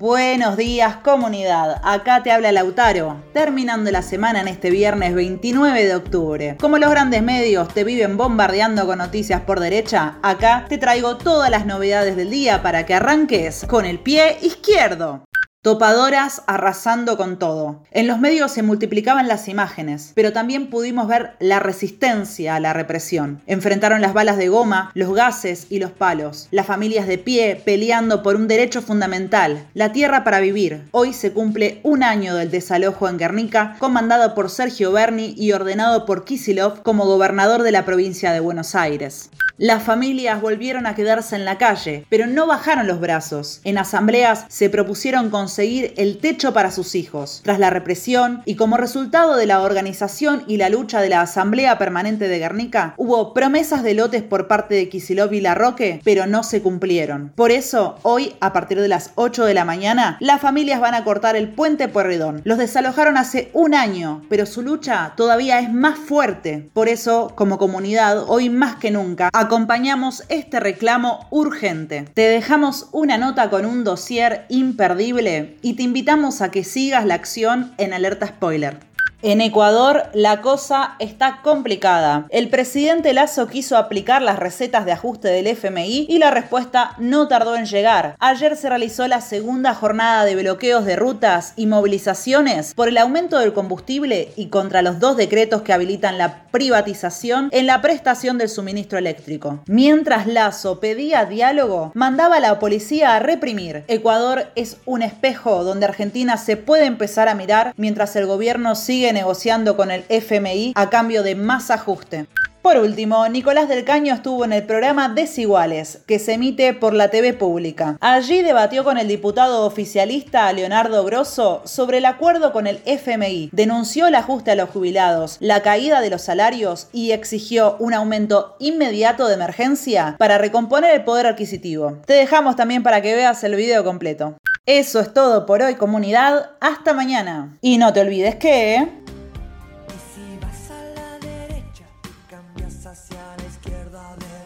Buenos días comunidad, acá te habla Lautaro, terminando la semana en este viernes 29 de octubre. Como los grandes medios te viven bombardeando con noticias por derecha, acá te traigo todas las novedades del día para que arranques con el pie izquierdo. Topadoras arrasando con todo. En los medios se multiplicaban las imágenes, pero también pudimos ver la resistencia a la represión. Enfrentaron las balas de goma, los gases y los palos. Las familias de pie peleando por un derecho fundamental, la tierra para vivir. Hoy se cumple un año del desalojo en Guernica, comandado por Sergio Berni y ordenado por Kisilov como gobernador de la provincia de Buenos Aires. Las familias volvieron a quedarse en la calle, pero no bajaron los brazos. En asambleas se propusieron conseguir el techo para sus hijos. Tras la represión y como resultado de la organización y la lucha de la Asamblea Permanente de Guernica, hubo promesas de lotes por parte de Kisilov y Larroque, pero no se cumplieron. Por eso, hoy, a partir de las 8 de la mañana, las familias van a cortar el puente Puerredón. Los desalojaron hace un año, pero su lucha todavía es más fuerte. Por eso, como comunidad, hoy más que nunca, acompañamos este reclamo urgente. Te dejamos una nota con un dossier imperdible y te invitamos a que sigas la acción en alerta spoiler. En Ecuador la cosa está complicada. El presidente Lazo quiso aplicar las recetas de ajuste del FMI y la respuesta no tardó en llegar. Ayer se realizó la segunda jornada de bloqueos de rutas y movilizaciones por el aumento del combustible y contra los dos decretos que habilitan la privatización en la prestación del suministro eléctrico. Mientras Lazo pedía diálogo, mandaba a la policía a reprimir. Ecuador es un espejo donde Argentina se puede empezar a mirar mientras el gobierno sigue negociando con el FMI a cambio de más ajuste. Por último, Nicolás del Caño estuvo en el programa Desiguales, que se emite por la TV pública. Allí debatió con el diputado oficialista Leonardo Grosso sobre el acuerdo con el FMI, denunció el ajuste a los jubilados, la caída de los salarios y exigió un aumento inmediato de emergencia para recomponer el poder adquisitivo. Te dejamos también para que veas el video completo. Eso es todo por hoy comunidad, hasta mañana. Y no te olvides que... izquierda de